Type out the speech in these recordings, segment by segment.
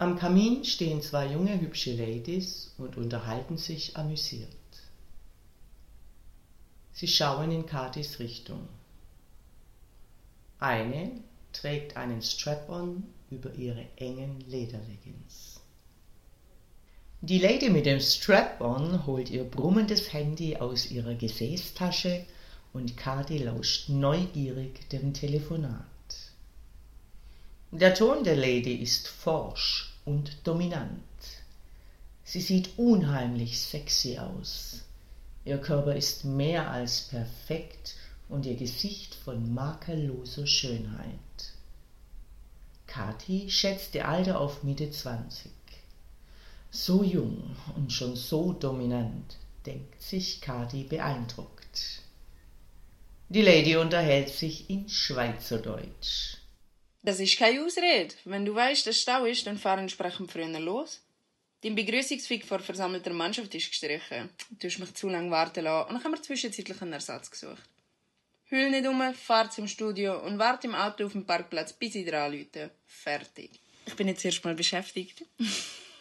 Am Kamin stehen zwei junge, hübsche Ladies und unterhalten sich amüsiert. Sie schauen in Katis Richtung. Eine trägt einen Strap-on über ihre engen Lederleggings. Die Lady mit dem Strap-on holt ihr brummendes Handy aus ihrer Gesäßtasche und Kati lauscht neugierig dem Telefonat. Der Ton der Lady ist forsch und dominant. Sie sieht unheimlich sexy aus. Ihr Körper ist mehr als perfekt und ihr Gesicht von makelloser Schönheit. Kathi schätzt ihr Alter auf Mitte 20. So jung und schon so dominant, denkt sich Kathi beeindruckt. Die Lady unterhält sich in Schweizerdeutsch. Das ist keine Ausrede. Wenn du weißt, dass Stau ist, dann fahr entsprechend früher los. Dein Begrüßungsfick vor versammelter Mannschaft ist gestrichen. Du hast mich zu lange warten lassen und dann haben wir zwischenzeitlich einen Ersatz gesucht. Hüll nicht um, fahr zum Studio und warte im Auto auf dem Parkplatz, bis ich dir anrufe. Fertig. Ich bin jetzt erstmal beschäftigt.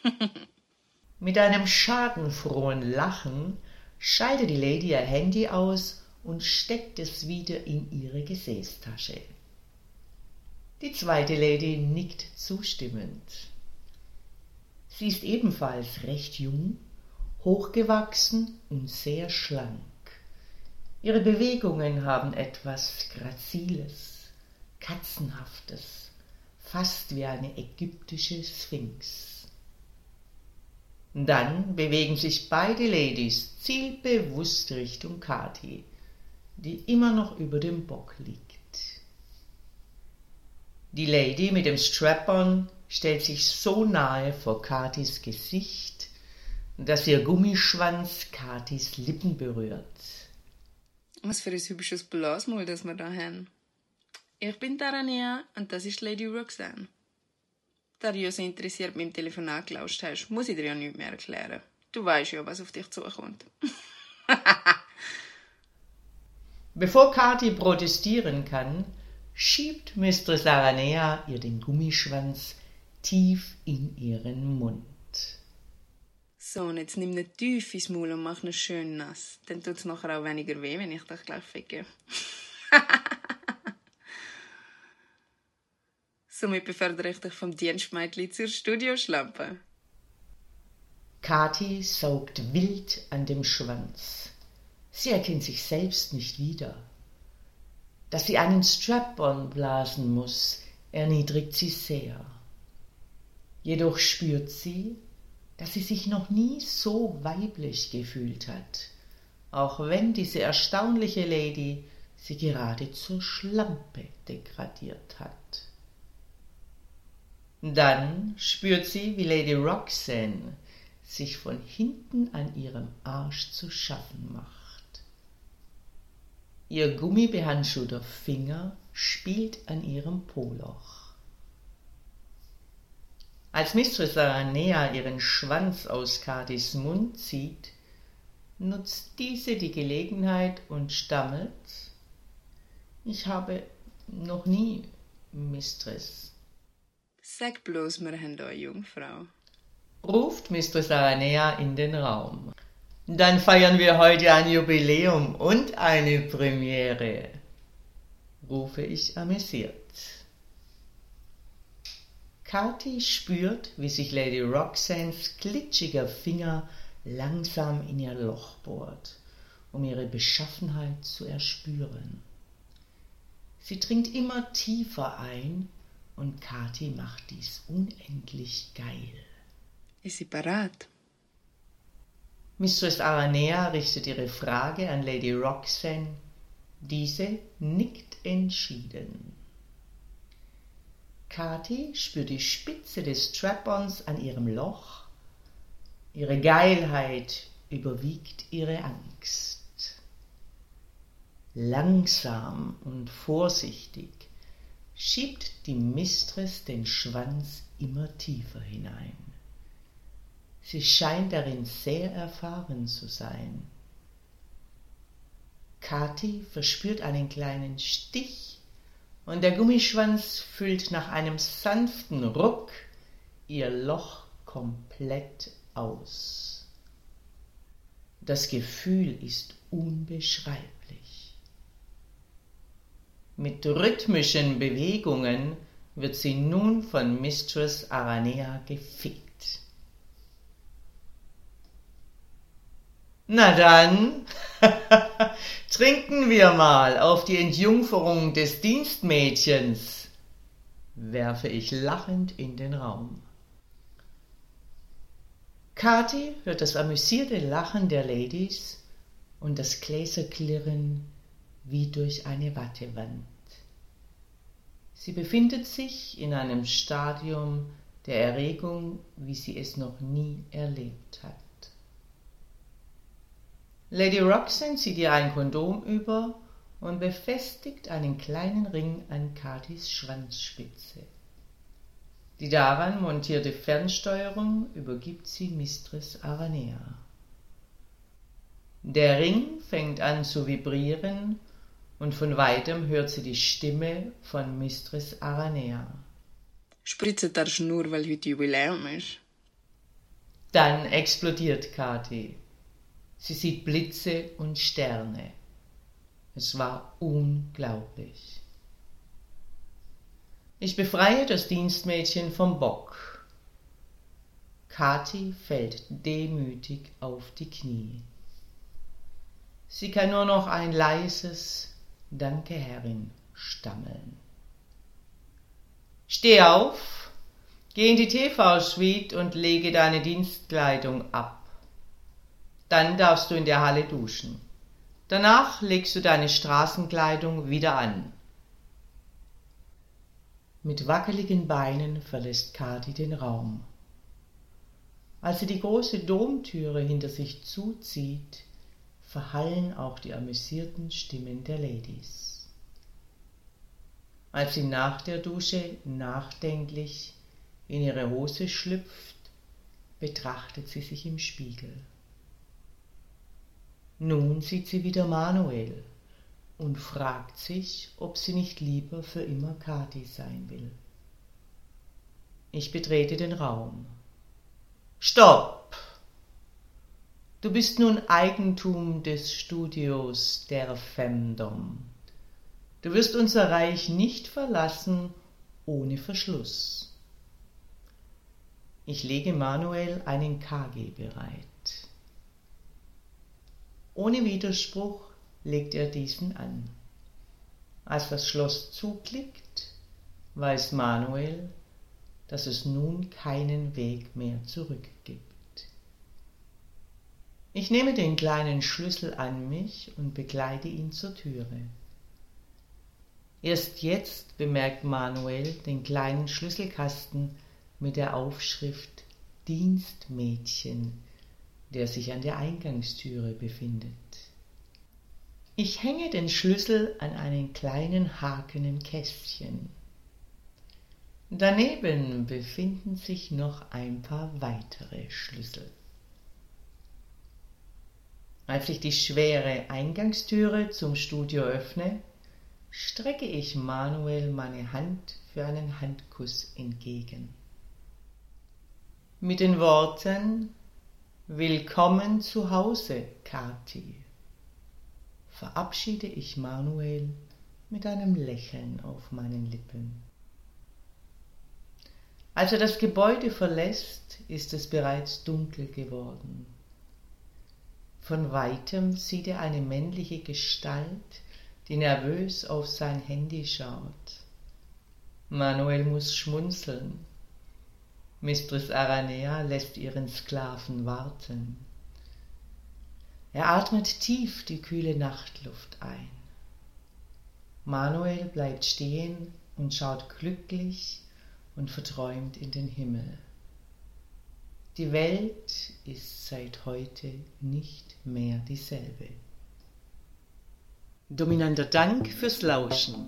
Mit einem schadenfrohen Lachen schaltet die Lady ihr Handy aus und steckt es wieder in ihre Gesäßtasche. Die zweite Lady nickt zustimmend. Sie ist ebenfalls recht jung, hochgewachsen und sehr schlank. Ihre Bewegungen haben etwas Graziles, Katzenhaftes, fast wie eine ägyptische Sphinx. Dann bewegen sich beide Ladies zielbewusst Richtung Kati, die immer noch über dem Bock liegt. Die Lady mit dem Strap-on stellt sich so nahe vor Katis Gesicht, dass ihr Gummischwanz Katis Lippen berührt. Was für ein hübsches Blasmul, das wir da haben. Ich bin Tarania und das ist Lady Roxanne. Da du ja so interessiert mit dem Telefonat gelauscht hast, muss ich dir ja nichts mehr erklären. Du weißt ja, was auf dich zukommt. Bevor Kathi protestieren kann, schiebt Mistress Aranea ihr den Gummischwanz tief in ihren Mund. So, und jetzt nimm ihn tief ins Maul und mach ihn schön nass. Dann tut es nachher auch weniger weh, wenn ich dich gleich ficke. Somit befördere ich dich vom Dienstmädchen zur Studioschlampe. Kathi saugt wild an dem Schwanz. Sie erkennt sich selbst nicht wieder. Dass sie einen Strap-on blasen muss, erniedrigt sie sehr. Jedoch spürt sie, dass sie sich noch nie so weiblich gefühlt hat, auch wenn diese erstaunliche Lady sie gerade zur Schlampe degradiert hat. Dann spürt sie, wie Lady Roxanne sich von hinten an ihrem Arsch zu schaffen macht. Ihr gummibehandschuhter Finger spielt an ihrem Poloch. Als Mistress Aranea ihren Schwanz aus Katis Mund zieht, nutzt diese die Gelegenheit und stammelt, ich habe noch nie, Mistress. Sag bloß, wir haben da eine Jungfrau. Ruft Mistress Aranea in den Raum. Dann feiern wir heute ein Jubiläum und eine Premiere, rufe ich amüsiert. Kathi spürt, wie sich Lady Roxannes glitschiger Finger langsam in ihr Loch bohrt, um ihre Beschaffenheit zu erspüren. Sie dringt immer tiefer ein und Kathi macht dies unendlich geil. Ist sie parat? Mistress Aranea richtet ihre Frage an Lady Roxanne. Diese nickt entschieden. Kathi spürt die Spitze des Strap-ons an ihrem Loch Ihre Geilheit überwiegt ihre Angst. Langsam und vorsichtig schiebt die Mistress den Schwanz immer tiefer hinein. Sie scheint darin sehr erfahren zu sein. Kathi verspürt einen kleinen Stich und der Gummischwanz füllt nach einem sanften Ruck ihr Loch komplett aus. Das Gefühl ist unbeschreiblich. Mit rhythmischen Bewegungen wird sie nun von Mistress Aranea gefickt. Na dann, trinken wir mal auf die Entjungferung des Dienstmädchens, werfe ich lachend in den Raum. Kathi hört das amüsierte Lachen der Ladies und das Gläserklirren wie durch eine Wattewand. Sie befindet sich in einem Stadium der Erregung, wie sie es noch nie erlebt hat. Lady Roxanne zieht ihr ein Kondom über und befestigt einen kleinen Ring an Katis Schwanzspitze. Die daran montierte Fernsteuerung übergibt sie Mistress Aranea. Der Ring fängt an zu vibrieren und von weitem hört sie die Stimme von Mistress Aranea. Spritze darfst nur, weil heute Jubiläum ist. Dann explodiert Kathi. Sie sieht Blitze und Sterne. Es war unglaublich. Ich befreie das Dienstmädchen vom Bock. Kathi fällt demütig auf die Knie. Sie kann nur noch ein leises Danke, Herrin, stammeln. Steh auf, geh in die TV-Suite und lege deine Dienstkleidung ab. Dann darfst du in der Halle duschen. Danach legst du deine Straßenkleidung wieder an. Mit wackeligen Beinen verlässt Kathi den Raum. Als sie die große Domtüre hinter sich zuzieht, verhallen auch die amüsierten Stimmen der Ladies. Als sie nach der Dusche nachdenklich in ihre Hose schlüpft, betrachtet sie sich im Spiegel. Nun sieht sie wieder Manuel und fragt sich, ob sie nicht lieber für immer Kathi sein will. Ich betrete den Raum. Stopp! Du bist nun Eigentum des Studios der Femdom. Du wirst unser Reich nicht verlassen ohne Verschluss. Ich lege Manuel einen KG bereit. Ohne Widerspruch legt er diesen an. Als das Schloss zuklickt, weiß Manuel, dass es nun keinen Weg mehr zurück gibt. Ich nehme den kleinen Schlüssel an mich und begleite ihn zur Türe. Erst jetzt bemerkt Manuel den kleinen Schlüsselkasten mit der Aufschrift Dienstmädchen der sich an der Eingangstüre befindet. Ich hänge den Schlüssel an einen kleinen Haken im Kästchen. Daneben befinden sich noch ein paar weitere Schlüssel. Als ich die schwere Eingangstüre zum Studio öffne, strecke ich Manuel meine Hand für einen Handkuss entgegen. Mit den Worten Willkommen zu Hause, Kathi, verabschiede ich Manuel mit einem Lächeln auf meinen Lippen. Als er das Gebäude verlässt, ist es bereits dunkel geworden. Von weitem sieht er eine männliche Gestalt, die nervös auf sein Handy schaut. Manuel muss schmunzeln. Mistress Aranea lässt ihren Sklaven warten. Er atmet tief die kühle Nachtluft ein. Manuel bleibt stehen und schaut glücklich und verträumt in den Himmel. Die Welt ist seit heute nicht mehr dieselbe. Dominanter Dank fürs Lauschen.